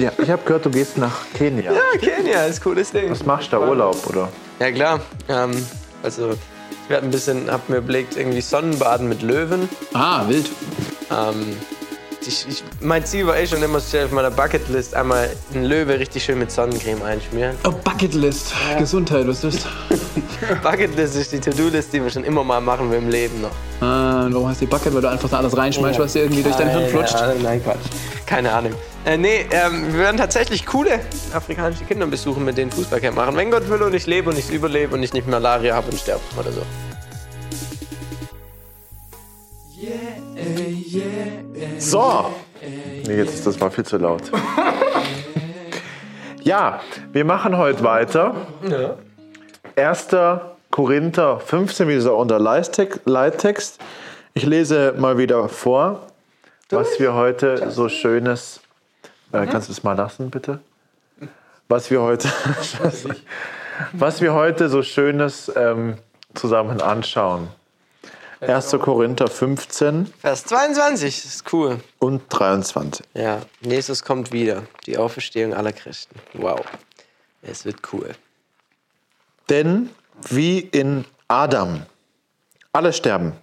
Ja, ich habe gehört, du gehst nach Kenia. Ja, Kenia ist ein cooles Ding. Was machst du da? Urlaub, oder? Ja, klar. Ähm, also, ich werde ein bisschen, hab mir überlegt, irgendwie Sonnenbaden mit Löwen. Ah, wild. Ähm, ich, ich, mein Ziel war eh schon immer so auf meiner Bucketlist einmal einen Löwe richtig schön mit Sonnencreme einschmieren. Oh, Bucketlist. Gesundheit, was ist das? Bucketlist ist die To-Do-List, die wir schon immer mal machen will im Leben noch. Ah, und warum heißt die Bucket? Weil du einfach da alles reinschmeißt, was dir irgendwie durch dein Hirn flutscht. Ja, nein, Quatsch. Keine Ahnung. Äh, nee, ähm, wir werden tatsächlich coole afrikanische Kinder besuchen, mit denen Fußballcamp machen. Wenn Gott will und ich lebe und ich überlebe und ich nicht Malaria habe und sterbe oder so. So. Nee, jetzt, das war viel zu laut. Ja, wir machen heute weiter. Ja. 1. Korinther 15, wie dieser unter Leittext. Ich lese mal wieder vor, was wir heute so Schönes. Äh, kannst du es mal lassen, bitte? Was wir heute, was wir heute so Schönes ähm, zusammen anschauen. 1. Korinther 15 Vers 22, das ist cool. und 23. Ja, Jesus kommt wieder. Die Auferstehung aller Christen. Wow. Es wird cool. Denn wie in Adam alle sterben,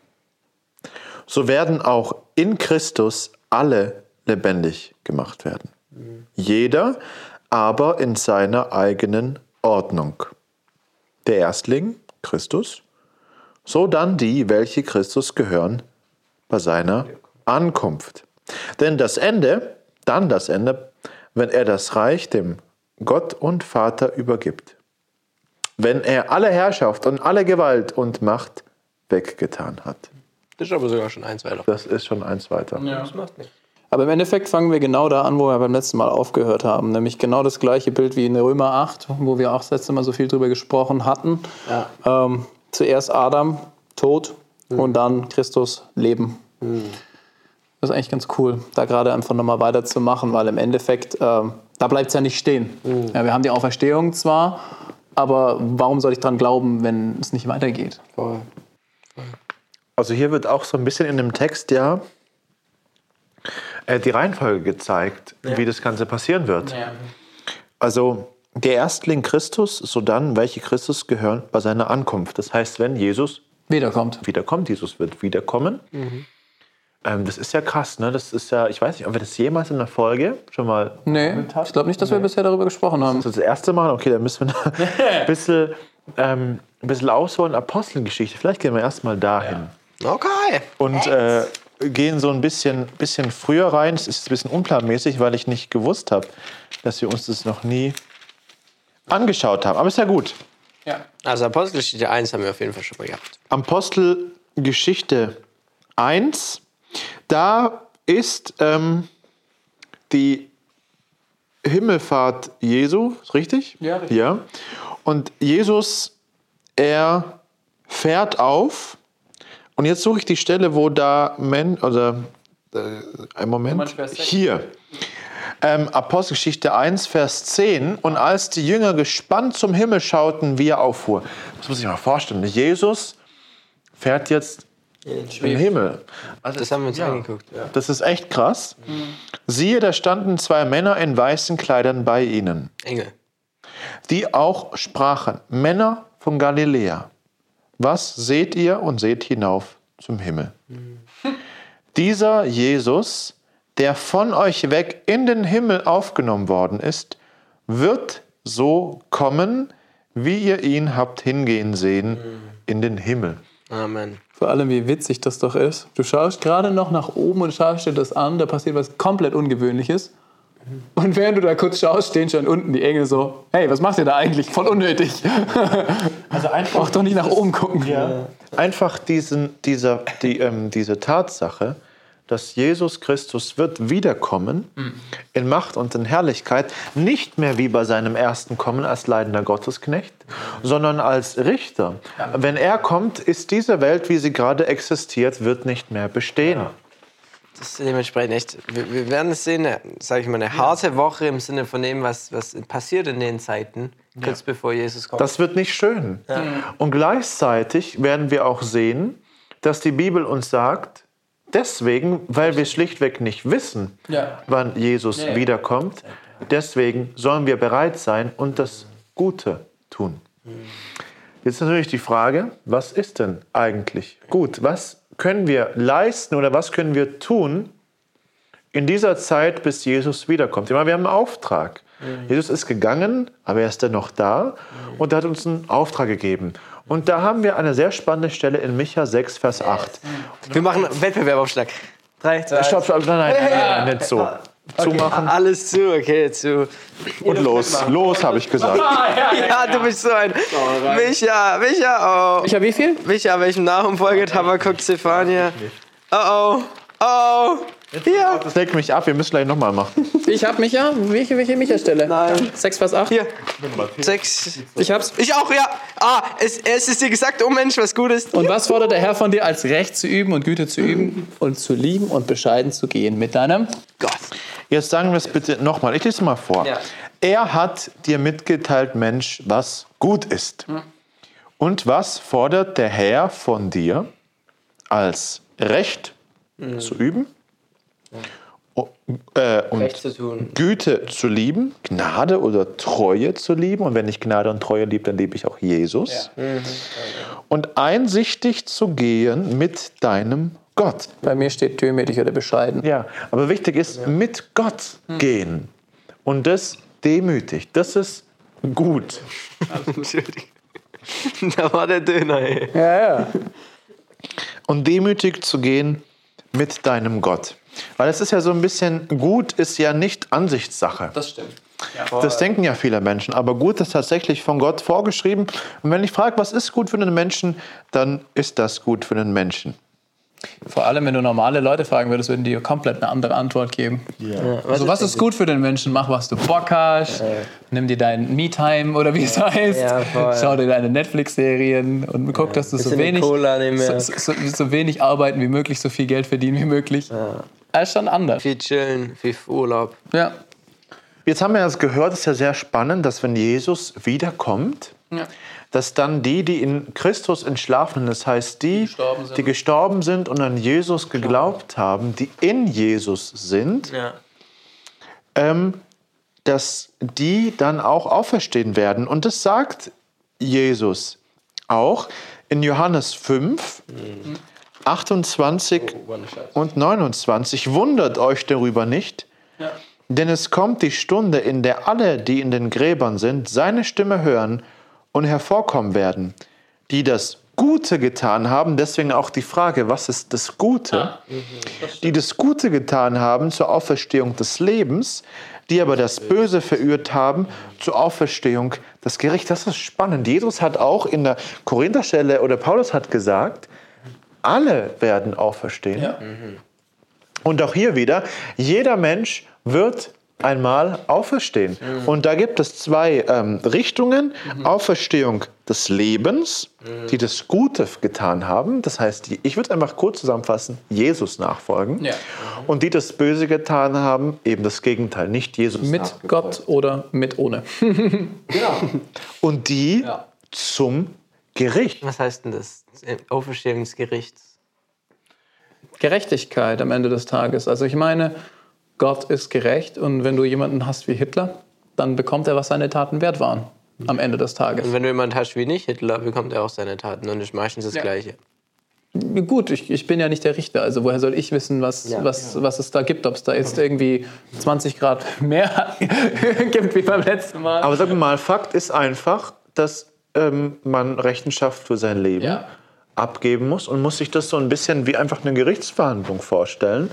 so werden auch in Christus alle lebendig gemacht werden. Jeder aber in seiner eigenen Ordnung. Der Erstling, Christus, so dann die, welche Christus gehören, bei seiner Ankunft. Denn das Ende, dann das Ende, wenn er das Reich dem Gott und Vater übergibt wenn er alle Herrschaft und alle Gewalt und Macht weggetan hat. Das ist aber sogar schon eins weiter. Das ist schon eins weiter. Das macht nichts. Aber im Endeffekt fangen wir genau da an, wo wir beim letzten Mal aufgehört haben. Nämlich genau das gleiche Bild wie in Römer 8, wo wir auch das letzte Mal so viel drüber gesprochen hatten. Ähm, zuerst Adam, Tod und dann Christus, Leben. Das ist eigentlich ganz cool, da gerade einfach nochmal weiterzumachen, weil im Endeffekt, ähm, da bleibt es ja nicht stehen. Ja, wir haben die Auferstehung zwar, aber warum soll ich dran glauben, wenn es nicht weitergeht? Voll. Also hier wird auch so ein bisschen in dem Text ja äh, die Reihenfolge gezeigt, wie das Ganze passieren wird. Also der Erstling Christus, sodann welche Christus gehören bei seiner Ankunft. Das heißt, wenn Jesus Wiederkommt. wiederkommt, Jesus wird wiederkommen. Ähm, das ist ja krass, ne? Das ist ja, ich weiß nicht, ob wir das jemals in der Folge schon mal Nee, ich glaube nicht, dass wir bisher darüber gesprochen haben. Das ist das erste Mal, okay, dann müssen wir ein bisschen, ähm, ein bisschen ausholen. Apostelgeschichte, vielleicht gehen wir erstmal dahin. Okay. Und äh, gehen so ein bisschen, bisschen früher rein. Es ist ein bisschen unplanmäßig, weil ich nicht gewusst habe, dass wir uns das noch nie angeschaut haben. Aber ist ja gut. Ja. Also Apostelgeschichte 1 haben wir auf jeden Fall schon mal gehabt. Apostelgeschichte 1, da ist ähm, die Himmelfahrt Jesu, ist richtig? Ja, richtig. ja. Und Jesus, er fährt auf. Und jetzt suche ich die Stelle, wo da Men oder äh, ein Moment hier. Ähm, Apostelgeschichte 1, Vers 10. Und als die Jünger gespannt zum Himmel schauten, wie er auffuhr. Das muss ich mal vorstellen. Jesus fährt jetzt im Himmel. Also Das haben wir uns ja. angeguckt. Ja. Das ist echt krass. Siehe, da standen zwei Männer in weißen Kleidern bei ihnen, Engel. die auch sprachen, Männer von Galiläa, was seht ihr und seht hinauf zum Himmel? Dieser Jesus, der von euch weg in den Himmel aufgenommen worden ist, wird so kommen, wie ihr ihn habt hingehen sehen in den Himmel. Amen. Vor allem, wie witzig das doch ist. Du schaust gerade noch nach oben und schaust dir das an, da passiert was komplett Ungewöhnliches. Und während du da kurz schaust, stehen schon unten die Engel so, hey, was macht ihr da eigentlich? Voll unnötig. Also einfach Braucht doch nicht nach oben gucken. einfach diesen, dieser, die, ähm, diese Tatsache, dass Jesus Christus wird wiederkommen in Macht und in Herrlichkeit, nicht mehr wie bei seinem ersten Kommen als leidender Gottesknecht, sondern als Richter. Wenn er kommt, ist diese Welt, wie sie gerade existiert, wird nicht mehr bestehen. Das ist dementsprechend echt. Wir, wir werden es sehen, sage ich mal, eine harte Woche im Sinne von dem, was, was passiert in den Zeiten, kurz bevor Jesus kommt. Das wird nicht schön. Und gleichzeitig werden wir auch sehen, dass die Bibel uns sagt, deswegen, weil wir schlichtweg nicht wissen, Ja. wann Jesus Ja, ja. wiederkommt, Deswegen sollen wir bereit sein und das Gute tun. Jetzt natürlich die Frage, was ist denn eigentlich gut? Was können wir leisten oder was können wir tun in dieser Zeit, bis Jesus wiederkommt? Ich meine, wir haben einen Auftrag. Jesus ist gegangen, aber er ist dann noch da und er hat uns einen Auftrag gegeben. Und da haben wir eine sehr spannende Stelle in Micha 6, Vers 8. Wir machen einen Wettbewerbaufschlag. Drei, zwei, Stopp, stopp, nein, nein, nein, nicht so. Zumachen Alles zu, okay, zu. und los. Los, habe ich gesagt. Ja, du bist so ein. Micha, Micha, oh. Ich habe wie viel? Micha, welchem Namen folgt Habakkuk Zephania? Oh, oh, oh. Hier. Das lenkt mich ab, wir müssen gleich nochmal machen. Ich habe Micha. Welche, welche Micha-Stelle? Nein. 6 Vers 8? Hier. Sechs. Ich hab's. Ich auch, ja. Ah, es, es ist dir gesagt, oh Mensch, was gut ist. Und was fordert der Herr von dir, als Recht zu üben und Güte zu üben und zu lieben und bescheiden zu gehen mit deinem? Gott. Jetzt sagen wir es bitte nochmal. Ich lese mal vor. Ja. Er hat dir mitgeteilt, Mensch, was gut ist. Und was fordert der Herr von dir, als Recht zu üben o- äh, und Recht zu tun. Güte zu lieben, Gnade oder Treue zu lieben. Und wenn ich Gnade und Treue liebe, dann liebe ich auch Jesus. Und einsichtig zu gehen mit deinem Gott. Bei mir steht demütig oder bescheiden. Ja, aber wichtig ist, mit Gott gehen. Und das demütig. Das ist gut. Entschuldigung. Da war der Döner, ey. Ja, ja. Und demütig zu gehen mit deinem Gott. Weil es ist ja so ein bisschen, gut ist ja nicht Ansichtssache. Das stimmt. Das denken ja viele Menschen. Aber gut ist tatsächlich von Gott vorgeschrieben. Und wenn ich frage, was ist gut für einen Menschen, dann ist das gut für einen Menschen. Vor allem, wenn du normale Leute fragen würdest, würden die dir komplett eine andere Antwort geben. also, was ist gut für den Menschen? Mach, was du Bock hast. Nimm dir dein Me-Time oder wie es heißt. Ja. Schau dir deine Netflix-Serien und guck, dass du so wenig, ja. so, so, so wenig arbeiten wie möglich, so viel Geld verdienen wie möglich. Das ist schon anders. Viel chillen, viel Urlaub. Ja. Jetzt haben wir das gehört, es ist ja sehr spannend, dass wenn Jesus wiederkommt, Ja. dass dann die, die in Christus entschlafen, das heißt die, gestorben sind. die gestorben sind und an Jesus geglaubt haben, die in Jesus sind, Ja. ähm, dass die dann auch auferstehen werden. Und das sagt Jesus auch in Johannes 5, 28 und 29. Wundert euch darüber nicht, denn es kommt die Stunde, in der alle, die in den Gräbern sind, seine Stimme hören und hervorkommen werden, die das Gute getan haben. Deswegen auch die Frage, was ist das Gute? die das Gute getan haben zur Auferstehung des Lebens, die aber das Böse verührt haben zur Auferstehung des Gerichts. Das ist spannend. Jesus hat auch in der Korintherstelle oder Paulus hat gesagt, alle werden auferstehen. Ja. Und auch hier wieder, jeder Mensch wird einmal auferstehen. Und da gibt es zwei ähm, Richtungen. Auferstehung des Lebens, die das Gute getan haben. Das heißt, die, ich würde einfach kurz zusammenfassen, Jesus nachfolgen. Ja. Und die das Böse getan haben, eben das Gegenteil, nicht Jesus Mit. Gott oder mit ohne. Und die Ja. zum Gericht. Was heißt denn das? Auferstehung des Gerichts. Gerechtigkeit am Ende des Tages. Also ich meine, Gott ist gerecht und wenn du jemanden hast wie Hitler, dann bekommt er, was seine Taten wert waren am Ende des Tages. Und wenn du jemanden hast wie nicht Hitler, bekommt er auch seine Taten und ist meistens das Ja. Gleiche. Gut, ich, ich bin ja nicht der Richter, also woher soll ich wissen, was, Ja. was, was es da gibt, ob es da jetzt irgendwie 20 Grad mehr gibt wie beim letzten Mal. Aber wir mal, Fakt ist einfach, dass ähm, man Rechenschaft für sein Leben Ja. abgeben muss und muss sich das so ein bisschen wie einfach eine Gerichtsverhandlung vorstellen.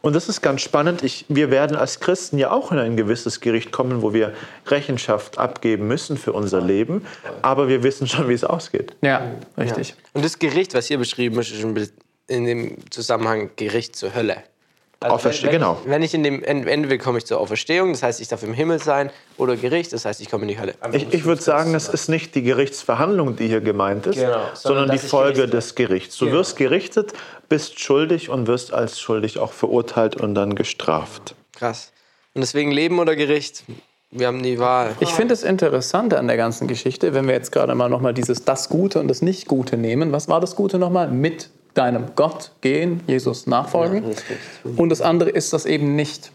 Und das ist ganz spannend. Ich, wir werden als Christen ja auch in ein gewisses Gericht kommen, wo wir Rechenschaft abgeben müssen für unser Leben. Aber wir wissen schon, wie es ausgeht. ja, richtig. Und das Gericht, was hier beschrieben ist, ist ein bisschen in dem Zusammenhang Gericht zur Hölle. Also Auferste- wenn, wenn genau. Ich, wenn ich in dem Ende komme ich zur Auferstehung, das heißt, ich darf im Himmel sein, oder Gericht, das heißt, ich komme in die Hölle. Ich, ich würde sagen, es ist nicht die Gerichtsverhandlung, die hier gemeint ist, Genau, sondern sondern die Folge gerichtet werde. des Gerichts. Du Genau. wirst gerichtet, bist schuldig und wirst als schuldig auch verurteilt und dann gestraft. Krass. Und deswegen Leben oder Gericht? Wir haben die Wahl. Ich finde es interessant an der ganzen Geschichte, wenn wir jetzt gerade mal nochmal dieses das Gute und das Nicht-Gute nehmen. Was war das Gute nochmal? Mit deinem Gott gehen, Jesus nachfolgen. Und das andere ist das eben nicht.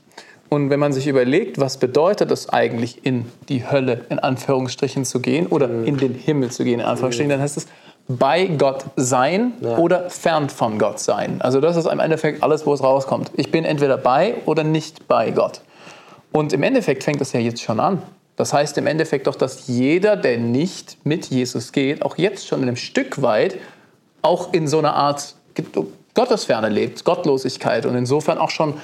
Und wenn man sich überlegt, was bedeutet es eigentlich, in die Hölle in Anführungsstrichen zu gehen oder in den Himmel zu gehen, in Anführungsstrichen, dann heißt es bei Gott sein oder fern von Gott sein. Also das ist im Endeffekt alles, wo es rauskommt. Ich bin entweder bei oder nicht bei Gott. Und im Endeffekt fängt das ja jetzt schon an. Das heißt im Endeffekt doch, dass jeder, der nicht mit Jesus geht, auch jetzt schon in einem Stück weit auch in so einer Art Gottesferne lebt, Gottlosigkeit und insofern auch schon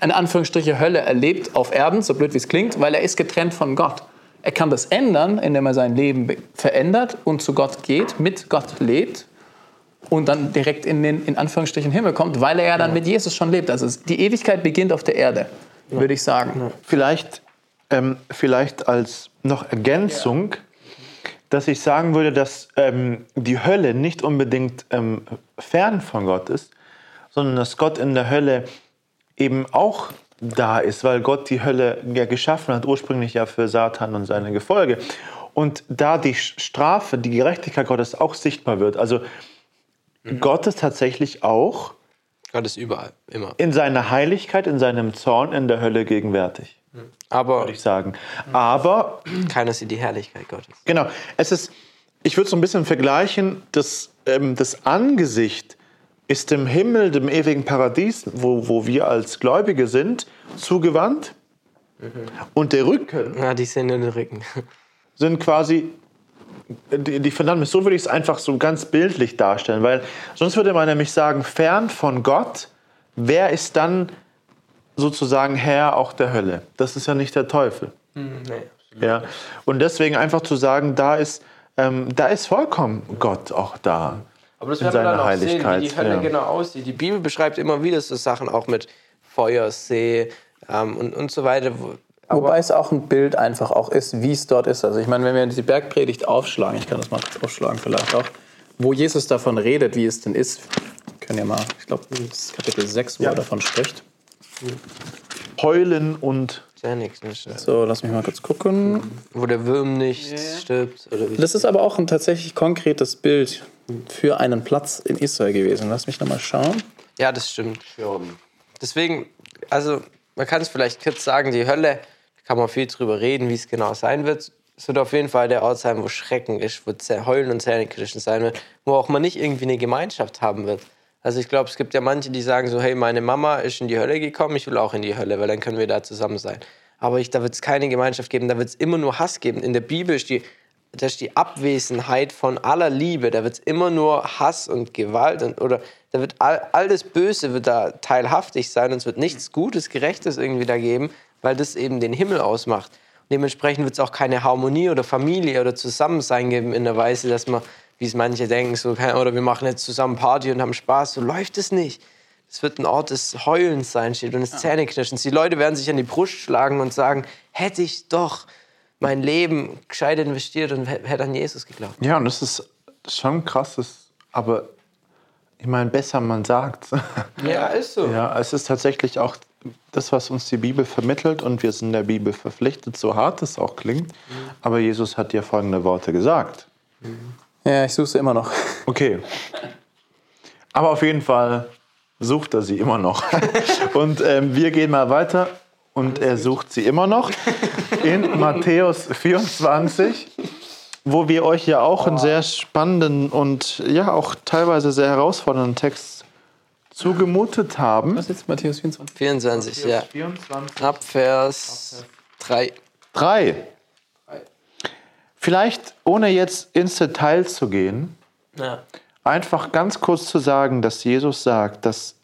in Anführungsstriche Hölle erlebt auf Erden, so blöd wie es klingt, weil er ist getrennt von Gott. Er kann das ändern, indem er sein Leben be- verändert und zu Gott geht, mit Gott lebt und dann direkt in den in Anführungsstrichen Himmel kommt, weil er ja dann mit Jesus schon lebt. Also die Ewigkeit beginnt auf der Erde, würde ich sagen. Vielleicht, ähm, vielleicht als noch Ergänzung, dass ich sagen würde, dass ähm, die Hölle nicht unbedingt ähm, fern von Gott ist, sondern dass Gott in der Hölle eben auch da ist, weil Gott die Hölle ja geschaffen hat, ursprünglich ja für Satan und seine Gefolge. Und da die Strafe, die Gerechtigkeit Gottes auch sichtbar wird. Also Gott ist tatsächlich auch Gott ist überall, immer. in seiner Heiligkeit, in seinem Zorn in der Hölle gegenwärtig, Aber würde ich sagen. Aber keiner sieht die Herrlichkeit Gottes. Genau. Es ist, ich würde so ein bisschen vergleichen, das, ähm, das Angesicht ist dem Himmel, dem ewigen Paradies, wo, wo wir als Gläubige sind, zugewandt. Und der Rücken Ja, die sehen nur den Rücken. sind quasi die, die Verdammnis. So würde ich es einfach so ganz bildlich darstellen, weil sonst würde man nämlich sagen, fern von Gott, wer ist dann sozusagen Herr auch der Hölle? Das ist ja nicht der Teufel. Nee. Ja. Und deswegen einfach zu sagen, da ist, ähm, da ist vollkommen Gott auch da. Aber das in werden wir dann seiner auch sehen, Heiligkeit. wie die Hölle ja. genau aussieht. Die Bibel beschreibt immer wieder so Sachen auch mit Feuer, See ähm, und, und so weiter. Wo, Wobei es auch ein Bild einfach auch ist, wie es dort ist. Also ich meine, wenn wir die Bergpredigt aufschlagen, ich kann das mal kurz aufschlagen vielleicht auch, wo Jesus davon redet, wie es denn ist. Wir können ja mal, ich glaube, das ist Kapitel 6, wo Ja. er davon spricht. Heulen und ja nichts, ne? So, lass mich mal kurz gucken. wo der Wurm nicht stirbt. Oder wie Das ist aber auch ein tatsächlich konkretes Bild für einen Platz in Israel gewesen. Lass mich nochmal schauen. Ja, das stimmt. Deswegen, also man kann es vielleicht kurz sagen, die Hölle, da kann man viel drüber reden, wie es genau sein wird. Es wird auf jeden Fall der Ort sein, wo Schrecken ist, wo Heulen und Zähnekirschen sein wird, wo auch man nicht irgendwie eine Gemeinschaft haben wird. Also ich glaube, es gibt ja manche, die sagen so, hey, meine Mama ist in die Hölle gekommen, ich will auch in die Hölle, weil dann können wir da zusammen sein. Aber ich, da wird es keine Gemeinschaft geben, da wird es immer nur Hass geben. In der Bibel ist die, das ist die Abwesenheit von aller Liebe. Da wird es immer nur Hass und Gewalt und oder da wird all, all das Böse wird da teilhaftig sein und es wird nichts Gutes, Gerechtes irgendwie da geben, weil das eben den Himmel ausmacht. Und dementsprechend wird es auch keine Harmonie oder Familie oder Zusammensein geben in der Weise, dass man, wie es manche denken, so, oder wir machen jetzt zusammen Party und haben Spaß. So läuft es nicht. Es wird ein Ort des Heulens sein, steht und des Zähneknirschens. Die Leute werden sich an die Brust schlagen und sagen, hätte ich doch mein Leben gescheit investiert und hä- hätte an Jesus geglaubt. ja, und das ist schon krass, das, aber ich meine, besser man sagt. Ja, ist so. Ja, es ist tatsächlich auch das, was uns die Bibel vermittelt und wir sind der Bibel verpflichtet, so hart es auch klingt. Aber Jesus hat ja folgende Worte gesagt. Ja, ich suche sie immer noch. Okay. Aber auf jeden Fall sucht er sie immer noch. Und ähm, wir gehen mal weiter und er sucht sie immer noch in Matthäus 24, wo wir euch ja auch einen sehr spannenden und ja auch teilweise sehr herausfordernden Text zugemutet haben. Was ist jetzt Matthäus 24? 24, ja. 24. Ab Vers 3. Drei. Vielleicht, ohne jetzt ins Detail zu gehen, Ja. einfach ganz kurz zu sagen, dass Jesus sagt, dass,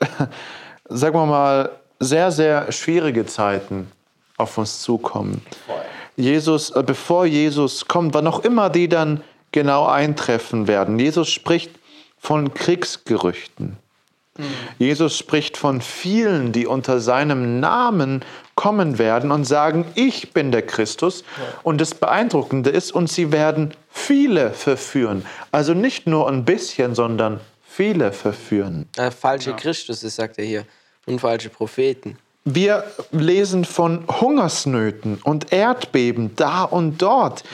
sagen wir mal, sehr, sehr schwierige Zeiten auf uns zukommen. Jesus, äh, bevor Jesus kommt, wann auch immer die dann genau eintreffen werden. Jesus spricht von Kriegsgerüchten. Jesus spricht von vielen, die unter seinem Namen kommen werden und sagen, ich bin der Christus. Und das Beeindruckende ist, und sie werden viele verführen. Also nicht nur ein bisschen, sondern viele verführen. Äh, falsche Christus, sagt er hier. Und falsche Propheten. Wir lesen von Hungersnöten und Erdbeben da und dort.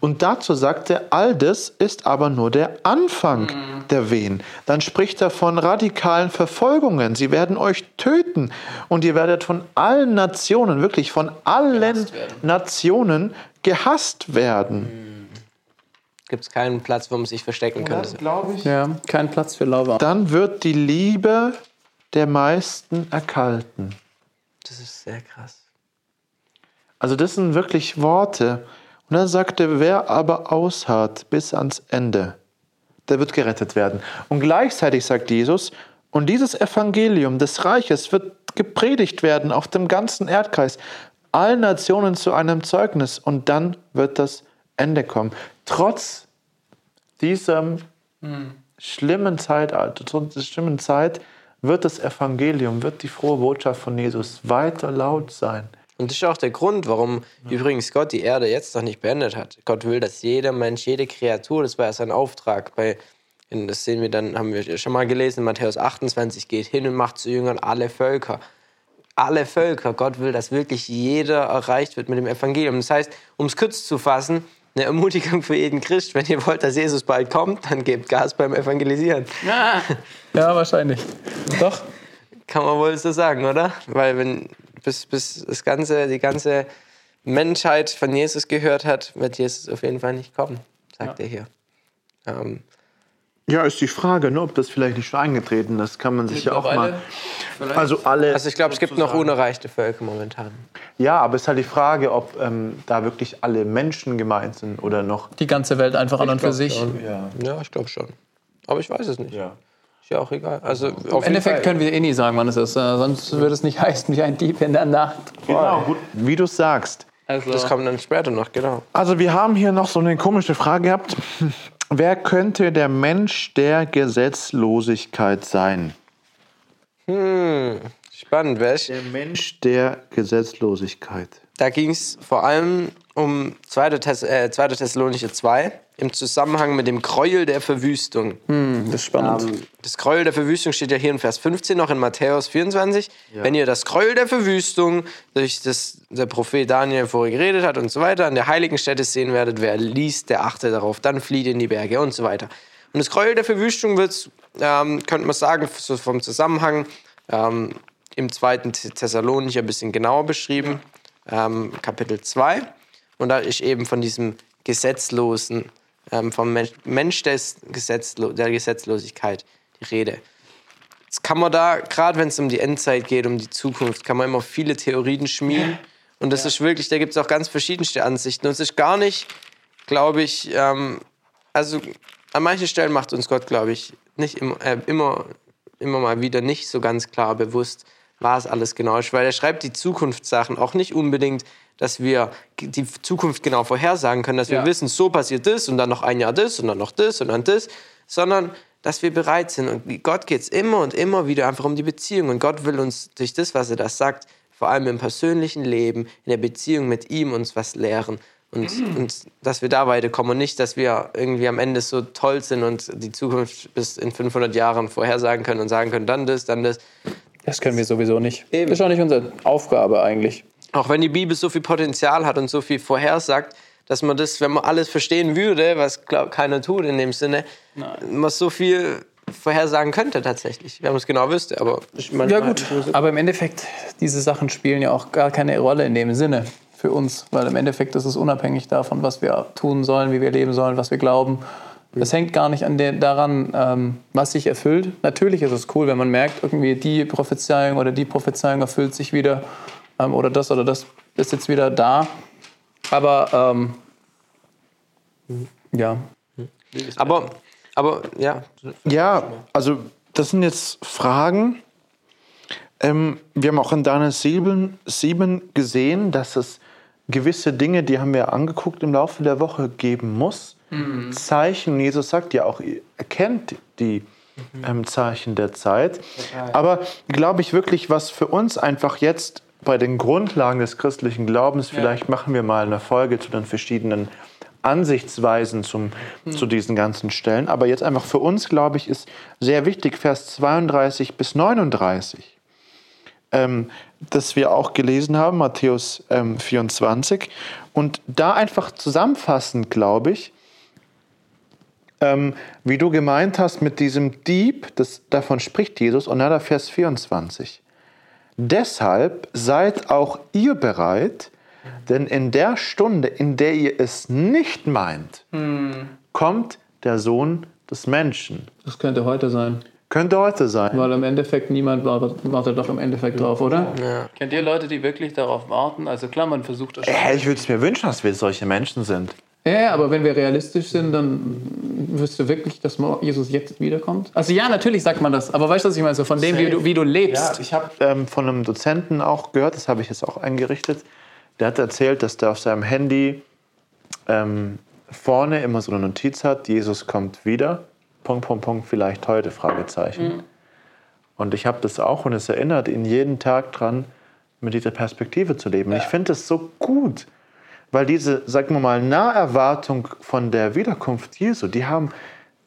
Und dazu sagt er, all das ist aber nur der Anfang mhm. der Wehen. Dann spricht er von radikalen Verfolgungen. Sie werden euch töten und ihr werdet von allen Nationen, wirklich von allen Nationen gehasst werden. Mhm. Gibt es keinen Platz, wo man sich verstecken könnte? glaube ich. Ja, kein Platz für Lava. Dann wird die Liebe der meisten erkalten. Das ist sehr krass. Also das sind wirklich Worte. Und dann sagt er, wer aber ausharrt bis ans Ende, der wird gerettet werden. Und gleichzeitig sagt Jesus, und dieses Evangelium des Reiches wird gepredigt werden auf dem ganzen Erdkreis, allen Nationen zu einem Zeugnis. Und dann wird das Ende kommen. Trotz dieser hm. schlimmen Zeitalter, trotz dieser schlimmen Zeit, wird das Evangelium, wird die frohe Botschaft von Jesus weiter laut sein. Und das ist auch der Grund, warum ja. übrigens Gott die Erde jetzt noch nicht beendet hat. Gott will, dass jeder Mensch, jede Kreatur, das war ja sein Auftrag. Bei, das sehen wir dann, haben wir schon mal gelesen, Matthäus 28, geht hin und macht zu Jüngern alle Völker. Alle Völker. Gott will, dass wirklich jeder erreicht wird mit dem Evangelium. Das heißt, um es kurz zu fassen, eine Ermutigung für jeden Christ. Wenn ihr wollt, dass Jesus bald kommt, dann gebt Gas beim Evangelisieren. Ja, ja wahrscheinlich. Doch. Kann man wohl so sagen, oder? Weil wenn bis, bis das ganze, die ganze Menschheit von Jesus gehört hat, wird Jesus auf jeden Fall nicht kommen, sagt ja. er hier. Ähm, ja, ist die Frage, ne, ob das vielleicht nicht schon eingetreten ist. Kann man sich ja auch mal. Also alle. Also ich glaube, es gibt noch unerreichte Völker momentan. Ja, aber es ist halt die Frage, ob ähm, da wirklich alle Menschen gemeint sind oder noch. Die ganze Welt einfach an und für sich. Ja. ja, ich glaube schon. Aber ich weiß es nicht. Ja. Ist ja auch egal. Also Im Endeffekt Fall. können wir eh nie sagen, wann es ist. Äh, sonst würde es nicht heißen wie ein Dieb in der Nacht. Genau, gut, wie du sagst. Also. Das kommt dann später noch, genau. Also wir haben hier noch so eine komische Frage gehabt. Wer könnte der Mensch der Gesetzlosigkeit sein? Hm, spannend, welch? Der Mensch der Gesetzlosigkeit. Da ging es vor allem um 2. Thess äh, 2. Thessalonicher 2 im Zusammenhang mit dem Gräuel der Verwüstung. Hm, das ist spannend. Ähm, das Gräuel der Verwüstung steht ja hier in Vers 15 noch in Matthäus 24. Ja. Wenn ihr das Gräuel der Verwüstung, durch das der Prophet Daniel vorher geredet hat und so weiter, an der heiligen Stätte sehen werdet, wer liest, der achte darauf, dann flieht in die Berge und so weiter. Und das Gräuel der Verwüstung wird, ähm, könnte man sagen, so vom Zusammenhang ähm, im zweiten Thessalonicher ein bisschen genauer beschrieben, ähm, Kapitel 2. Und da ist eben von diesem Gesetzlosen ähm, vom Mensch des Gesetzlo der Gesetzlosigkeit die Rede. Jetzt kann man da, gerade wenn es um die Endzeit geht, um die Zukunft, kann man immer viele Theorien schmieden. Und das ja. ist wirklich, da gibt es auch ganz verschiedenste Ansichten. Und es ist gar nicht, glaube ich, ähm, also an manchen Stellen macht uns Gott, glaube ich, nicht immer, äh, immer, immer mal wieder nicht so ganz klar bewusst, was alles genau ist. Weil er schreibt die Zukunftssachen auch nicht unbedingt dass wir die Zukunft genau vorhersagen können, dass wir ja. wissen, so passiert das und dann noch ein Jahr das und dann noch das und dann das, sondern dass wir bereit sind. Und Gott geht es immer und immer wieder einfach um die Beziehung. Und Gott will uns durch das, was er da sagt, vor allem im persönlichen Leben, in der Beziehung mit ihm uns was lehren. Und, mhm. und dass wir da weiterkommen und nicht, dass wir irgendwie am Ende so toll sind und die Zukunft bis in 500 Jahren vorhersagen können und sagen können, dann das, dann das. Das können wir sowieso nicht. Eben. Das ist auch nicht unsere Aufgabe eigentlich. Auch wenn die Bibel so viel Potenzial hat und so viel vorhersagt, dass man das, wenn man alles verstehen würde, was glaub, keiner tut in dem Sinne, Nein. man so viel vorhersagen könnte tatsächlich, wenn man es genau wüsste. Aber ja gut, aber im Endeffekt, diese Sachen spielen ja auch gar keine Rolle in dem Sinne für uns, weil im Endeffekt ist es unabhängig davon, was wir tun sollen, wie wir leben sollen, was wir glauben. Das hängt gar nicht an der, daran, ähm, was sich erfüllt. Natürlich ist es cool, wenn man merkt, irgendwie die Prophezeiung oder die Prophezeiung erfüllt sich wieder ähm, oder das oder das ist jetzt wieder da. Aber ähm, ja. Aber, aber ja. Ja, also das sind jetzt Fragen. Ähm, wir haben auch in Daniel 7, 7 gesehen, dass es gewisse Dinge, die haben wir angeguckt im Laufe der Woche, geben muss. Mhm. Zeichen, Jesus sagt ja auch, ihr erkennt die mhm. ähm, Zeichen der Zeit. Aber glaube ich wirklich, was für uns einfach jetzt bei den Grundlagen des christlichen Glaubens, vielleicht ja. machen wir mal eine Folge zu den verschiedenen Ansichtsweisen zum, hm. zu diesen ganzen Stellen. Aber jetzt einfach für uns, glaube ich, ist sehr wichtig, Vers 32 bis 39. ähm, das wir auch gelesen haben, Matthäus ähm, 24. Und da einfach zusammenfassend, glaube ich, ähm, wie du gemeint hast mit diesem Dieb, das, davon spricht Jesus, und dann der Vers 24. Deshalb seid auch ihr bereit, denn in der Stunde, in der ihr es nicht meint, kommt der Sohn des Menschen. Das könnte heute sein. Könnte heute sein. Weil im Endeffekt niemand wartet, wartet doch im Endeffekt drauf, oder? Ja. Kennt ihr Leute, die wirklich darauf warten? Also klar, man versucht das Äh, ich würde es mir wünschen, dass wir solche Menschen sind. Ja, ja, aber wenn wir realistisch sind, dann wirst du wirklich, dass Jesus jetzt wiederkommt? Also ja, natürlich sagt man das, aber weißt du, was ich meine? So von dem, wie du, wie du lebst. ich habe ähm, von einem Dozenten auch gehört, das habe ich jetzt auch eingerichtet. Der hat erzählt, dass der auf seinem Handy ähm, vorne immer so eine Notiz hat: Jesus kommt wieder. Punkt, Punkt, Punkt, vielleicht heute? Fragezeichen. Und ich habe das auch und es erinnert ihn jeden Tag dran, mit dieser Perspektive zu leben. Und Ich finde es so gut, weil diese, sagen wir mal, Naherwartung von der Wiederkunft Jesu, die haben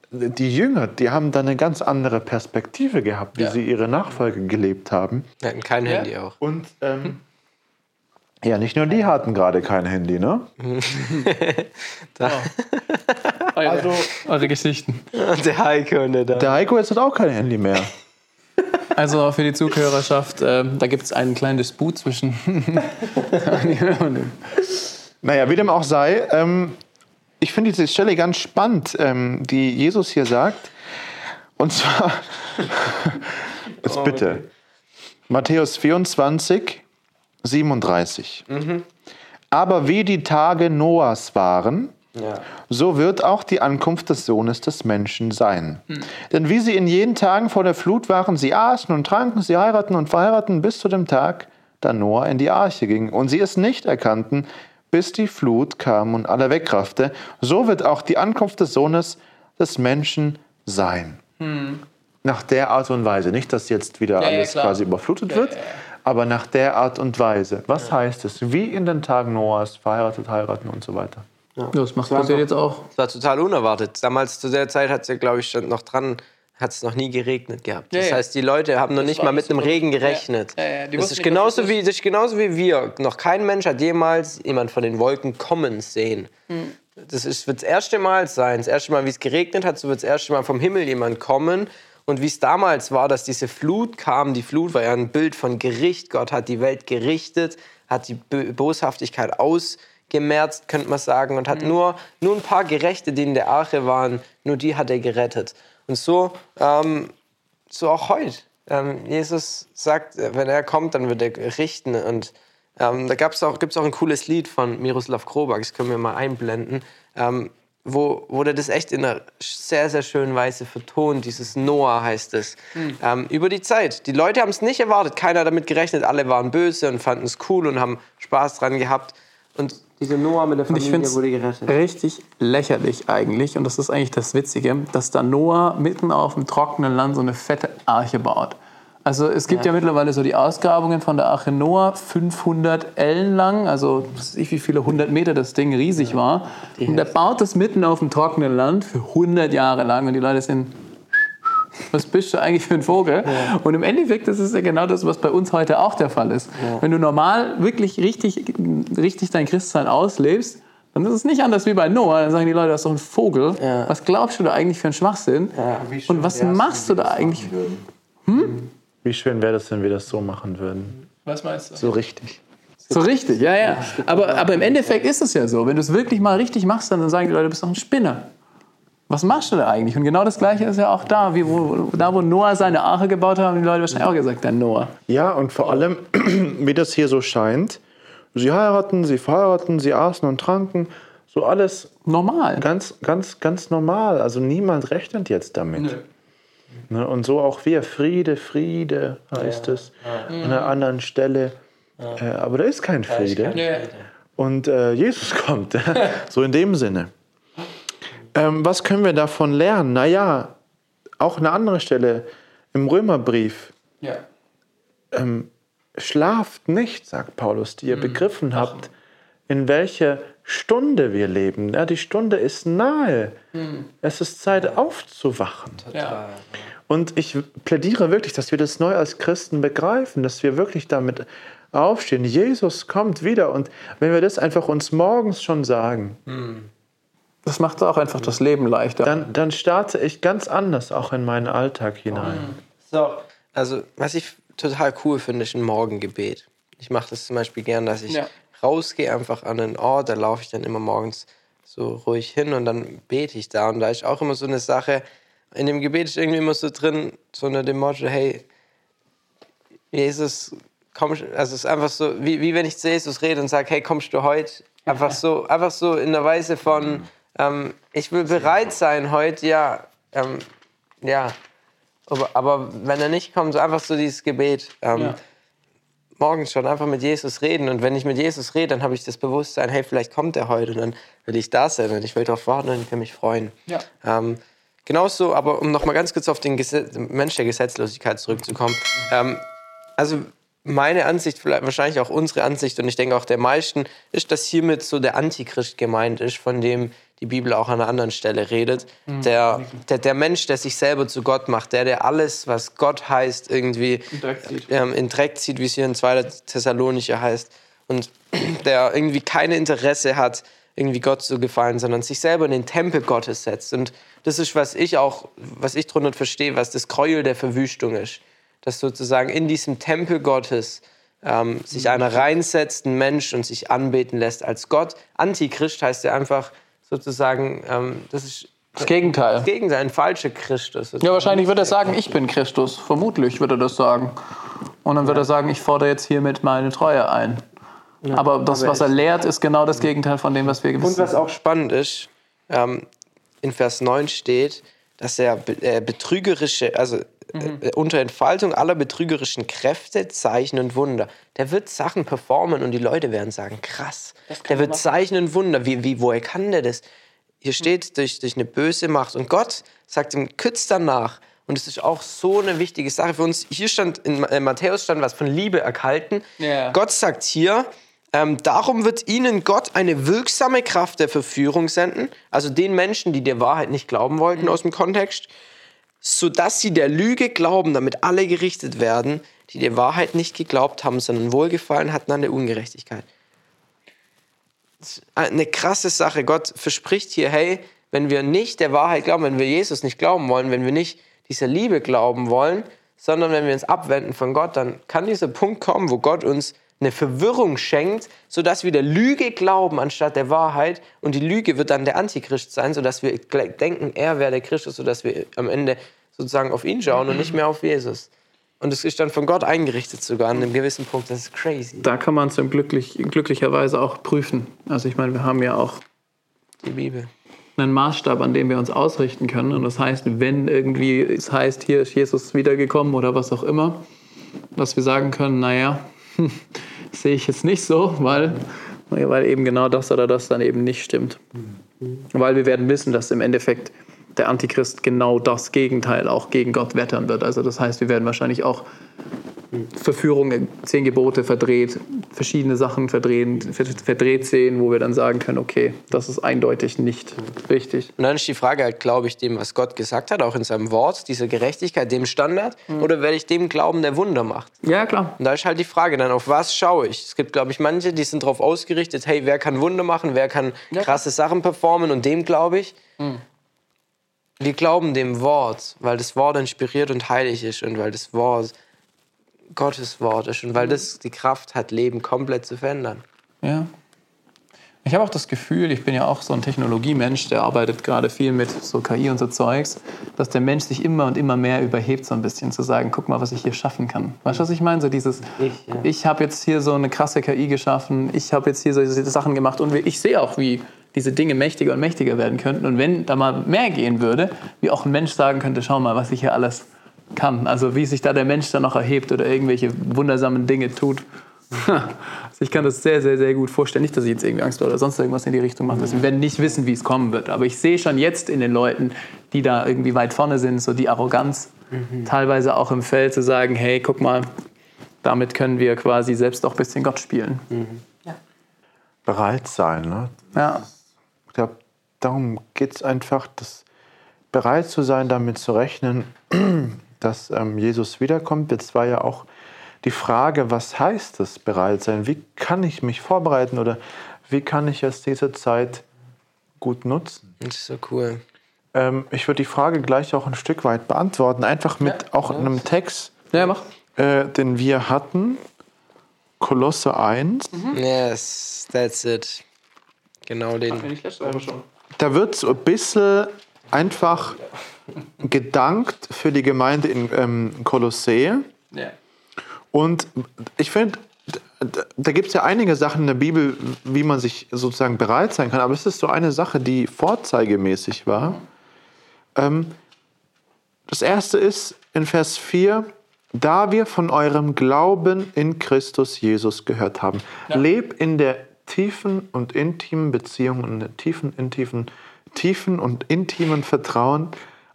die Jünger, die haben da eine ganz andere Perspektive gehabt, wie Ja. sie ihre Nachfolge gelebt haben. Wir hatten kein Handy auch. Und ähm, ja, nicht nur die hatten gerade kein Handy, ne? Eure, Also eure Geschichten. Der Heiko und der da. der Heiko jetzt hat auch kein Handy mehr. Also für die Zuhörerschaft, ähm, da gibt es einen kleinen Disput zwischen Daniel und dem. Naja, wie dem auch sei, ähm, ich finde diese Stelle ganz spannend, ähm, die Jesus hier sagt. Und zwar, jetzt bitte, Matthäus 24, 37. Aber wie die Tage Noahs waren, Ja. so wird auch die Ankunft des Sohnes des Menschen sein. Denn wie sie in jenen Tagen vor der Flut waren, sie aßen und tranken, sie heiraten und verheiraten bis zu dem Tag, da Noah in die Arche ging und sie es nicht erkannten, bis die Flut kam und alle wegraffte, so wird auch die Ankunft des Sohnes des Menschen sein. Nach der Art und Weise. Nicht, dass jetzt wieder ja, alles klar. quasi überflutet wird, aber nach der Art und Weise. Was heißt es? Wie in den Tagen Noahs, verheiratet, heiraten und so weiter. Das macht passiert jetzt auch. Das war total unerwartet. Damals zu der Zeit hat es ja, glaube ich, stand noch dran, hat es noch nie geregnet gehabt. Das Ja, heißt, die Leute haben noch nicht mal mit einem Regen gerechnet. Ja, das, ist genauso wie, das ist genauso wie wir. Noch kein Mensch hat jemals jemand von den Wolken kommen sehen. Hm. Das ist, wird das erste Mal sein. Das erste Mal, wie es geregnet hat, so wird das erste Mal vom Himmel jemand kommen. Und wie es damals war, dass diese Flut kam, die Flut war ja ein Bild von Gericht. Gott hat die Welt gerichtet, hat die Boshaftigkeit ausgemerzt, könnte man sagen, und hat nur, nur ein paar Gerechte, die in der Arche waren, nur die hat er gerettet. Und so, ähm, so auch heute. Ähm, Jesus sagt, äh, wenn er kommt, dann wird er richten. Und ähm, da gab's auch, gibt es auch ein cooles Lied von Miroslav Krobak, das können wir mal einblenden, ähm, wo, wo der das echt in einer sehr, sehr schönen Weise vertont. Dieses Noah heißt es. Ähm, über die Zeit. Die Leute haben es nicht erwartet, keiner damit gerechnet, alle waren böse und fanden es cool und haben Spaß dran gehabt. Und dieser Noah mit der Ich Familie finde es wurde gerettet. richtig lächerlich eigentlich, und das ist eigentlich das Witzige, dass da Noah mitten auf dem trockenen Land so eine fette Arche baut. Also es gibt ja, mittlerweile so die Ausgrabungen von der Arche Noah, 500 Ellen lang, also weiß ich, wie viele 100 Meter das Ding riesig war. Und der baut das mitten auf dem trockenen Land für 100 Jahre lang und die Leute sind was bist du eigentlich für ein Vogel? Und im Endeffekt, das ist ja genau das, was bei uns heute auch der Fall ist. Wenn du normal wirklich richtig, richtig dein Christsein auslebst, dann ist es nicht anders wie bei Noah. Dann sagen die Leute, das ist doch ein Vogel. Ja. Was glaubst du da eigentlich für einen Schwachsinn? Und was machst du da eigentlich? Wie schön wäre das, wenn wir das so machen würden. Was meinst du? So richtig. So richtig, ja, ja. Aber, aber im Endeffekt ist es ja so. Wenn du es wirklich mal richtig machst, dann sagen die Leute, du bist doch ein Spinner. Was machst du da eigentlich? Und genau das Gleiche ist ja auch da. Wie, wo, da, wo Noah seine Arche gebaut hat, haben die Leute wahrscheinlich auch gesagt, der Noah. Ja, und vor allem, wie das hier so scheint, sie heiraten, sie verheiraten, sie aßen und tranken, so alles Normal. ganz, ganz, ganz normal. Also niemand rechnet jetzt damit. Ne, und so auch wir, Friede, Friede heißt es an einer anderen Stelle. Äh, aber da ist kein Friede. Und äh, Jesus kommt, so in dem Sinne. Ähm, was können wir davon lernen? Naja, auch eine andere Stelle im Römerbrief. Ja. Schlaft nicht, sagt Paulus, die ihr begriffen habt, in welcher Stunde wir leben. Ja, die Stunde ist nahe. Es ist Zeit aufzuwachen. Ja. Und ich plädiere wirklich, dass wir das neu als Christen begreifen, dass wir wirklich damit aufstehen. Jesus kommt wieder. Und wenn wir das einfach uns morgens schon sagen, Das macht auch einfach das Leben leichter. dann, dann starte ich ganz anders auch in meinen Alltag hinein. So. Also, was ich total cool finde, ist ein Morgengebet. Ich mache das zum Beispiel gern, dass ich Ja. rausgehe einfach an einen Ort, da laufe ich dann immer morgens so ruhig hin und dann bete ich da. Und da ist auch immer so eine Sache, in dem Gebet ist irgendwie immer so drin, so unter dem Motto, hey, Jesus, komm, also es ist einfach so, wie, wie wenn ich zu Jesus rede und sage, hey, kommst du heute? Einfach so, einfach so in der Weise von, ähm, ich will bereit sein heute, ja, ähm, ja, aber, aber wenn er nicht kommt, so einfach so dieses Gebet. Ähm, Ja. Morgens schon einfach mit Jesus reden. Und wenn ich mit Jesus rede, dann habe ich das Bewusstsein, hey, vielleicht kommt er heute. Und dann will ich da sein und ich will darauf warten und ich will mich freuen. Ja. Ähm, genauso, aber um noch mal ganz kurz auf den Gesetz, Mensch der Gesetzlosigkeit zurückzukommen. Ähm, also meine Ansicht, vielleicht wahrscheinlich auch unsere Ansicht und ich denke auch der meisten, ist, dass hiermit so der Antichrist gemeint ist, von dem die Bibel auch an einer anderen Stelle redet. Der, der, der Mensch, der sich selber zu Gott macht, der, der alles, was Gott heißt, irgendwie In Dreck zieht. ähm, in Dreck zieht, wie es hier in 2. Thessalonicher heißt. Und der irgendwie kein Interesse hat, irgendwie Gott zu gefallen, sondern sich selber in den Tempel Gottes setzt. Und das ist, was ich auch, was ich drunter verstehe, was das Gräuel der Verwüstung ist. Dass sozusagen in diesem Tempel Gottes ähm, sich einer reinsetzt, ein Mensch, und sich anbeten lässt als Gott. Antichrist heißt ja einfach sozusagen, ähm, das ist Das Gegenteil. das Gegenteil, ein falscher Christus. Ja, wahrscheinlich wird er sagen, ich bin Christus. Vermutlich wird er das sagen. Und dann wird er sagen, ich fordere jetzt hiermit meine Treue ein. aber das, aber was er lehrt, ist genau das Gegenteil von dem, was wir Und wissen. was auch spannend ist, ähm, in Vers 9 steht, dass er äh, betrügerische, also äh, unter Entfaltung aller betrügerischen Kräfte, Zeichen und Wunder. Der wird Sachen performen und die Leute werden sagen, krass. Der wird Zeichen und Wunder. Wie, wie, woher kann der das? Hier steht, durch, durch eine böse Macht. Und Gott sagt ihm kurz danach, und es ist auch so eine wichtige Sache für uns. Hier stand, in äh, Matthäus stand was von Liebe erkalten. Ja. Gott sagt hier, ähm, darum wird ihnen Gott eine wirksame Kraft der Verführung senden, also den Menschen, die der Wahrheit nicht glauben wollten aus dem Kontext, sodass sie der Lüge glauben, damit alle gerichtet werden, die der Wahrheit nicht geglaubt haben, sondern Wohlgefallen hatten an der Ungerechtigkeit. Eine krasse Sache. Gott verspricht hier, hey, wenn wir nicht der Wahrheit glauben, wenn wir Jesus nicht glauben wollen, wenn wir nicht dieser Liebe glauben wollen, sondern wenn wir uns abwenden von Gott, dann kann dieser Punkt kommen, wo Gott uns eine Verwirrung schenkt, sodass wir der Lüge glauben anstatt der Wahrheit. Und die Lüge wird dann der Antichrist sein, sodass wir denken, er wäre der Christus, sodass wir am Ende sozusagen auf ihn schauen und nicht mehr auf Jesus. Und es ist dann von Gott eingerichtet sogar an einem gewissen Punkt. Das ist crazy. Da kann man es glücklich, glücklicherweise auch prüfen. Also ich meine, wir haben ja auch Die Bibel. einen Maßstab, an dem wir uns ausrichten können. Und das heißt, wenn irgendwie es heißt, hier ist Jesus wiedergekommen oder was auch immer, dass wir sagen können, naja, hm, sehe ich jetzt nicht so, weil, weil eben genau das oder das dann eben nicht stimmt. Weil wir werden wissen, dass im Endeffekt der Antichrist genau das Gegenteil auch gegen Gott wettern wird. Also das heißt, wir werden wahrscheinlich auch Verführungen, zehn Gebote verdreht, verschiedene Sachen verdrehen, verdreht sehen, wo wir dann sagen können, okay, das ist eindeutig nicht richtig. Und dann ist die Frage halt, glaube ich dem, was Gott gesagt hat, auch in seinem Wort, dieser Gerechtigkeit, dem Standard, oder werde ich dem glauben, der Wunder macht? Ja, klar. Und da ist halt die Frage dann, auf was schaue ich? Es gibt, glaube ich, manche, die sind darauf ausgerichtet, hey, wer kann Wunder machen, wer kann krasse Sachen performen und dem glaube ich. Wir glauben dem Wort, weil das Wort inspiriert und heilig ist und weil das Wort Gottes Wort ist und weil das die Kraft hat, Leben komplett zu verändern. Ja. Ich habe auch das Gefühl, ich bin ja auch so ein Technologiemensch, der arbeitet gerade viel mit so KI und so Zeugs, dass der Mensch sich immer und immer mehr überhebt, so ein bisschen zu sagen, guck mal, was ich hier schaffen kann. Weißt du, was ich meine? So dieses, Ich, ja. ich habe jetzt hier so eine krasse KI geschaffen, ich habe jetzt hier so diese Sachen gemacht und ich sehe auch, wie diese Dinge mächtiger und mächtiger werden könnten. Und wenn da mal mehr gehen würde, wie auch ein Mensch sagen könnte, schau mal, was ich hier alles kann. Also wie sich da der Mensch dann noch erhebt oder irgendwelche wundersamen Dinge tut. Also ich kann das sehr, sehr, sehr gut vorstellen. Nicht, dass ich jetzt irgendwie Angst oder sonst irgendwas in die Richtung mache. Wir werden nicht wissen, wie es kommen wird. Aber ich sehe schon jetzt in den Leuten, die da irgendwie weit vorne sind, so die Arroganz, teilweise auch im Feld zu sagen, hey, guck mal, damit können wir quasi selbst auch ein bisschen Gott spielen. Bereit sein. Ne? Ja. Ich glaube, darum geht es einfach, dass bereit zu sein, damit zu rechnen, dass ähm, Jesus wiederkommt. Jetzt war ja auch die Frage, was heißt es, bereit sein? Wie kann ich mich vorbereiten oder wie kann ich jetzt diese Zeit gut nutzen? Das ist so cool. Ähm, ich würde die Frage gleich auch ein Stück weit beantworten, einfach mit Ja. auch einem Text, Ja, mach. äh, den wir hatten, Kolosse 1. Yes, that's it. Genau den. ich letzte Woche schon. Da wird so ein bisschen einfach gedankt für die Gemeinde in ähm, Kolossä. Ja. Und ich finde, da, da gibt es ja einige Sachen in der Bibel, wie man sich sozusagen bereit sein kann. Aber es ist so eine Sache, die vorzeigemäßig war. Ähm, das erste ist in Vers 4, da wir von eurem Glauben in Christus Jesus gehört haben. Leb in der tiefen und intimen Beziehung und in tiefen, intimen, tiefen und intimen Vertrauen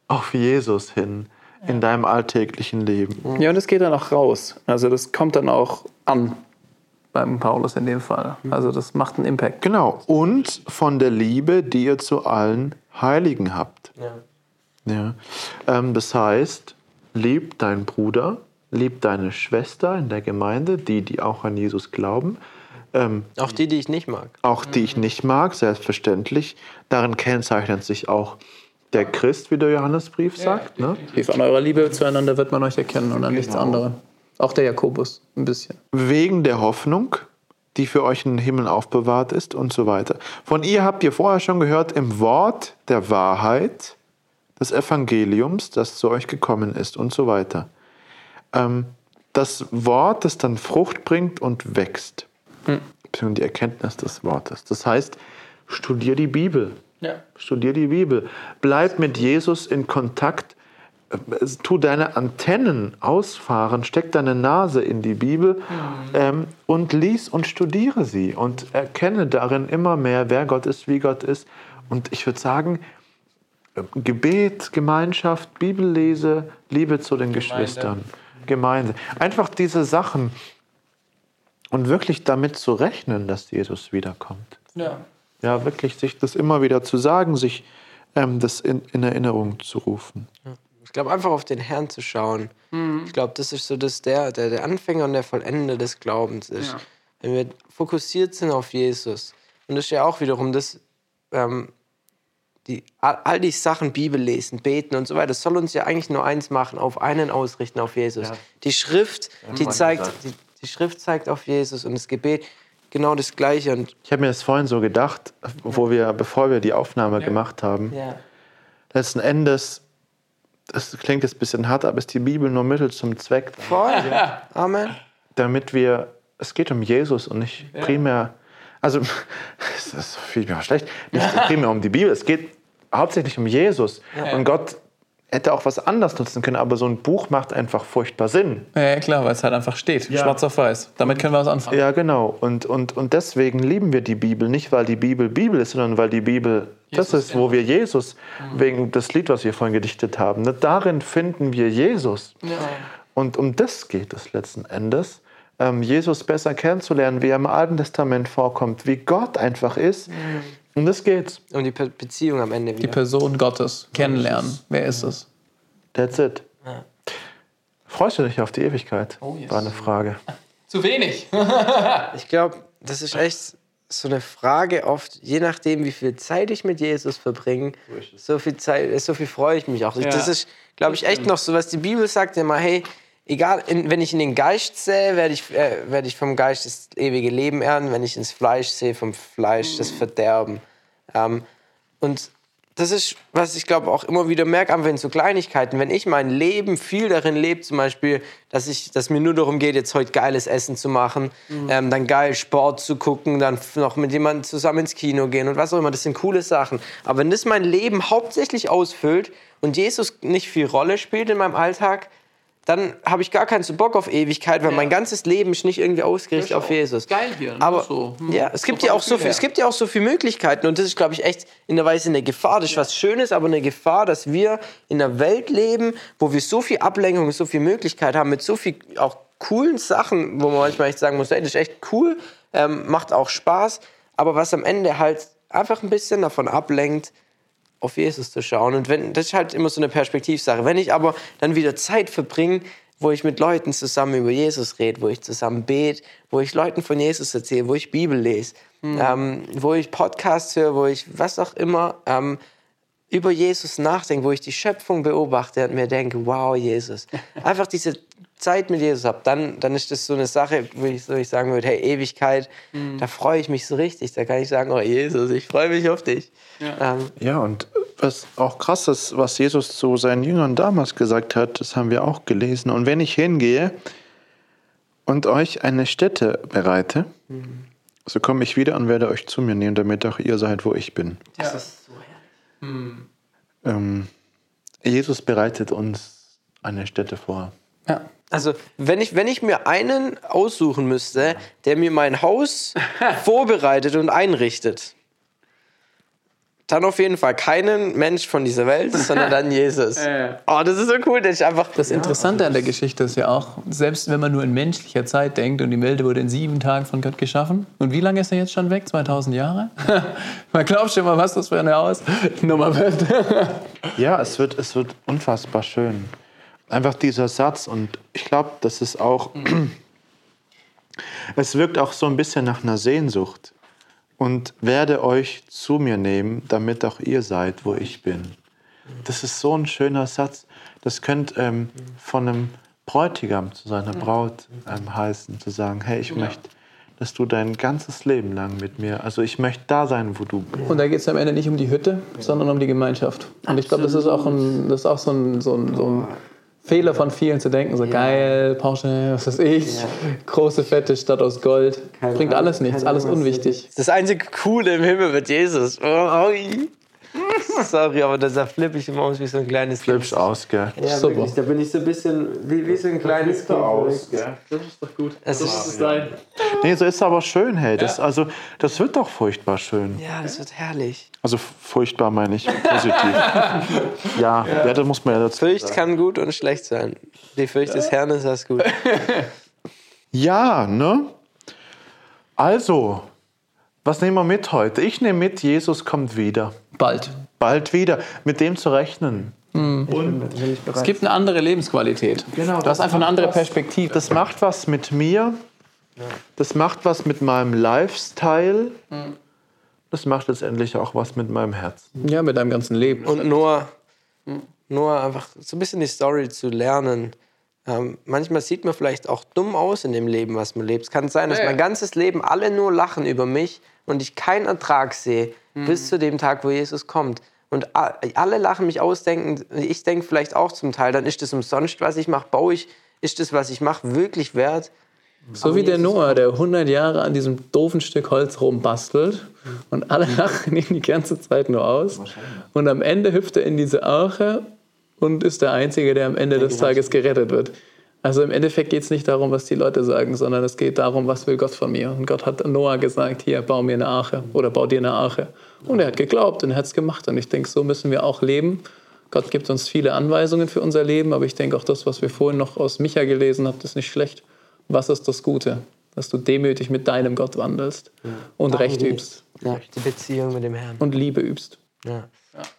auf Jesus hin in deinem alltäglichen Leben. Ja, und es geht dann auch raus. Also das kommt dann auch an beim Paulus in dem Fall. Also das macht einen Impact. Genau. Und von der Liebe, die ihr zu allen Heiligen habt. Ja. Ähm, das heißt, lieb deinen Bruder, lieb deine Schwester in der Gemeinde, die, die auch an Jesus glauben. Ähm, Auch die, die ich nicht mag. auch die ich nicht mag, selbstverständlich. Darin kennzeichnet sich auch der Christ, wie der Johannesbrief sagt. Ne? Wie von eurer Liebe zueinander wird man euch erkennen und an nichts anderem. Auch der Jakobus ein bisschen. wegen der Hoffnung, die für euch in den Himmel aufbewahrt ist und so weiter. Von ihr habt ihr vorher schon gehört im Wort der Wahrheit des Evangeliums, das zu euch gekommen ist und so weiter. Ähm, das Wort, das dann Frucht bringt und wächst. Beziehungsweise die Erkenntnis des Wortes. Das heißt, studier die Bibel. Ja. Studier die Bibel. Bleib mit Jesus in Kontakt. Tu deine Antennen ausfahren, steck deine Nase in die Bibel ähm, und lies und studiere sie und erkenne darin immer mehr, wer Gott ist, wie Gott ist. Und ich würde sagen, Gebet, Gemeinschaft, Bibellese, Liebe zu den Geschwistern, Gemeinde. Einfach diese Sachen und wirklich damit zu rechnen, dass Jesus wiederkommt. Ja. Ja, wirklich sich das immer wieder zu sagen, sich ähm, das in, in Erinnerung zu rufen. Ich glaube, einfach auf den Herrn zu schauen. Ich glaube, das ist so das der, der, der Anfänger und der Vollende des Glaubens ist. Ja. Wenn wir fokussiert sind auf Jesus. Und das ist ja auch wiederum das, ähm, die, all, all die Sachen, Bibel lesen, beten und so weiter, das soll uns ja eigentlich nur eins machen, auf einen ausrichten, auf Jesus. Die Schrift, die zeigt, die, die Schrift zeigt auf Jesus und das Gebet genau das Gleiche. Und Ich habe mir das vorhin so gedacht, wo wir, bevor wir die Aufnahme gemacht haben. ja, Letzten Endes, das klingt jetzt ein bisschen hart, aber ist die Bibel nur Mittel zum Zweck, voll. Amen. damit wir, es geht um Jesus und nicht primär, also es ist viel mehr schlecht, nicht primär um die Bibel, es geht hauptsächlich um Jesus. Und Gott hätte auch was anderes nutzen können, aber so ein Buch macht einfach furchtbar Sinn. Ja, ja, klar, weil es halt einfach steht. Schwarz auf weiß. Damit können wir was anfangen. Ja, genau. Und, und, und deswegen lieben wir die Bibel. Nicht, weil die Bibel Bibel ist, sondern weil die Bibel das Jesus ist, wo wir Jesus, wegen das Lied, was wir vorhin gedichtet haben, ne, darin finden wir Jesus. Und um das geht es letzten Endes. Ähm, Jesus besser kennenzulernen, wie er im Alten Testament vorkommt, wie Gott einfach ist. Und das geht's. Und die Be Beziehung am Ende Die wieder. Person Gottes kennenlernen. Wer ist es? That's it. Freust du dich auf die Ewigkeit? Oh, yes. War eine Frage. Zu wenig. Ich glaube, das ist echt so eine Frage oft, je nachdem, wie viel Zeit ich mit Jesus verbringe, so viel Zeit, so viel freue ich mich auch. Ja, das ist, glaube ich, echt noch so, was die Bibel sagt immer, hey, egal, in, wenn ich in den Geist sehe, werde ich, äh, werde ich vom Geist das ewige Leben ernten, wenn ich ins Fleisch sehe, vom Fleisch das Verderben. Ähm, und das ist, was ich glaube auch immer wieder merke, einfach in so Kleinigkeiten. Wenn ich mein Leben viel darin lebe, zum Beispiel, dass ich, dass mir nur darum geht, jetzt heute geiles Essen zu machen, ähm, dann geil Sport zu gucken, dann noch mit jemandem zusammen ins Kino gehen und was auch immer, das sind coole Sachen. Aber wenn das mein Leben hauptsächlich ausfüllt und Jesus nicht viel Rolle spielt in meinem Alltag, dann habe ich gar keinen so Bock auf Ewigkeit, weil mein ganzes Leben ist nicht irgendwie ausgerichtet auf Jesus. geil hier, ne? Aber So, hm. ja, es gibt ja auch so viel, es gibt ja auch so viele Möglichkeiten und das ist, glaube ich, echt in der Weise eine Gefahr. Das ist was Schönes, aber eine Gefahr, dass wir in einer Welt leben, wo wir so viel Ablenkung, so viel Möglichkeit haben, mit so viel auch coolen Sachen, wo man manchmal echt sagen muss, ey, das ist echt cool, ähm, macht auch Spaß, aber was am Ende halt einfach ein bisschen davon ablenkt, auf Jesus zu schauen. Und wenn, das ist halt immer so eine Perspektivsache. Wenn ich aber dann wieder Zeit verbringe, wo ich mit Leuten zusammen über Jesus rede, wo ich zusammen bete, wo ich Leuten von Jesus erzähle, wo ich Bibel lese, mhm. ähm, wo ich Podcasts höre, wo ich was auch immer ähm, über Jesus nachdenke, wo ich die Schöpfung beobachte und mir denke, wow, Jesus. Einfach diese Zeit mit Jesus habe, dann, dann ist das so eine Sache, wo ich, so ich sagen würde, hey, Ewigkeit, mhm. da freue ich mich so richtig. Da kann ich sagen, oh Jesus, ich freue mich auf dich. Ja. Ähm, ja, und was auch krass ist, was Jesus zu seinen Jüngern damals gesagt hat, das haben wir auch gelesen. Und wenn ich hingehe und euch eine Stätte bereite, mhm. so komme ich wieder und werde euch zu mir nehmen, damit auch ihr seid, wo ich bin. Das ist so herrlich. Mhm. Ähm, Jesus bereitet uns eine Stätte vor. Ja. Also, wenn ich, wenn ich mir einen aussuchen müsste, der mir mein Haus vorbereitet und einrichtet, dann auf jeden Fall keinen Mensch von dieser Welt, sondern dann Jesus. Oh, das ist so cool, dass ich einfach. Das Interessante an der Geschichte ist ja auch, selbst wenn man nur in menschlicher Zeit denkt und die Welt wurde in sieben Tagen von Gott geschaffen. Und wie lange ist er jetzt schon weg? 2000 Jahre? man glaubt schon mal, was das für eine Hausnummer wird. ja, es wird, es wird unfassbar schön einfach dieser Satz und ich glaube, das ist auch, es wirkt auch so ein bisschen nach einer Sehnsucht und werde euch zu mir nehmen, damit auch ihr seid, wo ich bin. Das ist so ein schöner Satz. Das könnte ähm, von einem Bräutigam zu seiner Braut ähm, heißen, zu sagen, hey, ich möchte dass du dein ganzes Leben lang mit mir, also ich möchte da sein, wo du bist. Und da geht es am Ende nicht um die Hütte, sondern um die Gemeinschaft. Und ich glaube, das ist auch, ein, das ist auch so, ein, so, ein, so ein Fehler von vielen zu denken, so ja. geil, Porsche, was weiß ich, ja. große fette Stadt aus Gold. Keine Bringt alles nichts, alles unwichtig. Das einzige Coole im Himmel wird Jesus. Oh, Sorry, aber da flippe ich immer aus wie so ein kleines Kind. Flippst aus, gell? Ja, Super. Wirklich. Da bin ich so ein bisschen wie, wie so ein kleines Kind. aus, gell? Das ist doch gut. Das, das ist sein. Nee, so ist es aber schön, hey. Das, ja. also, das wird doch furchtbar schön. Ja, das wird herrlich. Also furchtbar meine ich positiv. ja, ja. ja, das muss man ja dazu Furcht sagen. kann gut und schlecht sein. Die Furcht des Herrn ist das gut. ja, ne? Also, was nehmen wir mit heute? Ich nehme mit, Jesus kommt wieder. Bald. Bald wieder. Mit dem zu rechnen. Mhm. Und es gibt eine andere Lebensqualität. Genau, du hast einfach eine andere Perspektive. Das macht was mit mir. Das macht was mit meinem Lifestyle. Das macht letztendlich auch was mit meinem Herzen. Ja, mit deinem ganzen Leben. Und nur, nur einfach so ein bisschen die Story zu lernen. Ähm, manchmal sieht man vielleicht auch dumm aus in dem Leben, was man lebt. Es kann sein, dass ja, mein ganzes Leben alle nur lachen über mich und ich keinen Ertrag sehe, mhm. bis zu dem Tag, wo Jesus kommt. Und alle lachen mich aus, denken, ich denke vielleicht auch zum Teil, dann ist das umsonst, was ich mache, baue ich, ist das, was ich mache, wirklich wert? So Aber wie der Noah, der 100 Jahre an diesem doofen Stück Holz rumbastelt und alle lachen ihn die ganze Zeit nur aus. Und am Ende hüpft er in diese Arche und ist der Einzige, der am Ende des Tages gerettet wird. Also im Endeffekt geht es nicht darum, was die Leute sagen, sondern es geht darum, was will Gott von mir. Und Gott hat Noah gesagt, hier, bau mir eine Arche oder bau dir eine Arche. Und er hat geglaubt und er hat es gemacht. Und ich denke, so müssen wir auch leben. Gott gibt uns viele Anweisungen für unser Leben, aber ich denke auch das, was wir vorhin noch aus Micha gelesen haben, ist nicht schlecht. Was ist das Gute? Dass du demütig mit deinem Gott wandelst ja. und Recht übst. Ja, die Beziehung mit dem Herrn. Und Liebe übst. Ja.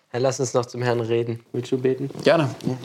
Herr, lass uns noch zum Herrn reden. Willst du beten? Gerne. Ja.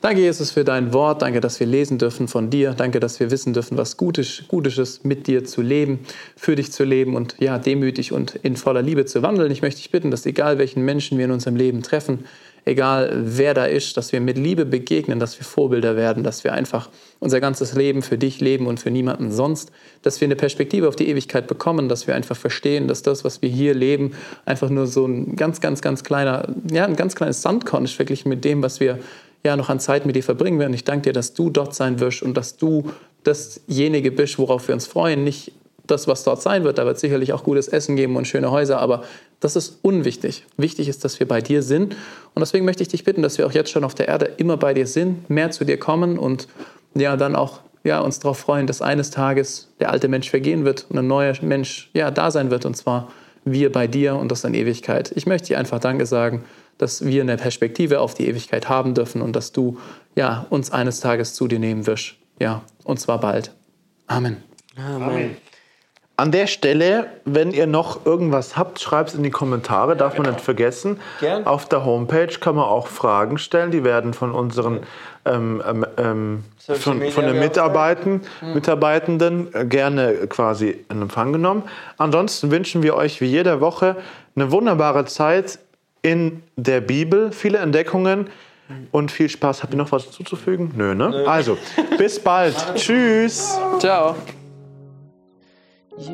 Danke, Jesus, für dein Wort. Danke, dass wir lesen dürfen von dir. Danke, dass wir wissen dürfen, was Gutes, Gutes ist, mit dir zu leben, für dich zu leben und ja, demütig und in voller Liebe zu wandeln. Ich möchte dich bitten, dass egal welchen Menschen wir in unserem Leben treffen, egal wer da ist, dass wir mit Liebe begegnen, dass wir Vorbilder werden, dass wir einfach unser ganzes Leben für dich leben und für niemanden sonst, dass wir eine Perspektive auf die Ewigkeit bekommen, dass wir einfach verstehen, dass das, was wir hier leben, einfach nur so ein ganz, ganz, ganz kleiner, ja, ein ganz kleines Sandkorn ist, wirklich mit dem, was wir ja noch an Zeit mit dir verbringen werden. Ich danke dir, dass du dort sein wirst und dass du dasjenige bist, worauf wir uns freuen, nicht das, was dort sein wird. Da wird sicherlich auch gutes Essen geben und schöne Häuser, aber das ist unwichtig. Wichtig ist, dass wir bei dir sind. Und deswegen möchte ich dich bitten, dass wir auch jetzt schon auf der Erde immer bei dir sind, mehr zu dir kommen und ja, dann auch ja, uns darauf freuen, dass eines Tages der alte Mensch vergehen wird und ein neuer Mensch ja, da sein wird, und zwar wir bei dir und das in Ewigkeit. Ich möchte dir einfach Danke sagen, dass wir eine Perspektive auf die Ewigkeit haben dürfen und dass du ja, uns eines Tages zu dir nehmen wirst. Ja, und zwar bald. Amen. Amen. Amen. an der Stelle, wenn ihr noch irgendwas habt, schreibt es in die Kommentare, darf man nicht vergessen. Gern. Auf der Homepage kann man auch Fragen stellen, die werden von unseren ähm, ähm, ähm, von, von den. Mitarbeiten, Mitarbeitenden äh, gerne quasi in Empfang genommen. Ansonsten wünschen wir euch wie jede Woche eine wunderbare Zeit in der Bibel, viele Entdeckungen und viel Spaß. Habt ihr noch was hinzuzufügen? Nö, ne? Also, bis bald. Tschüss. Ciao. Jesus,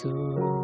Jesus.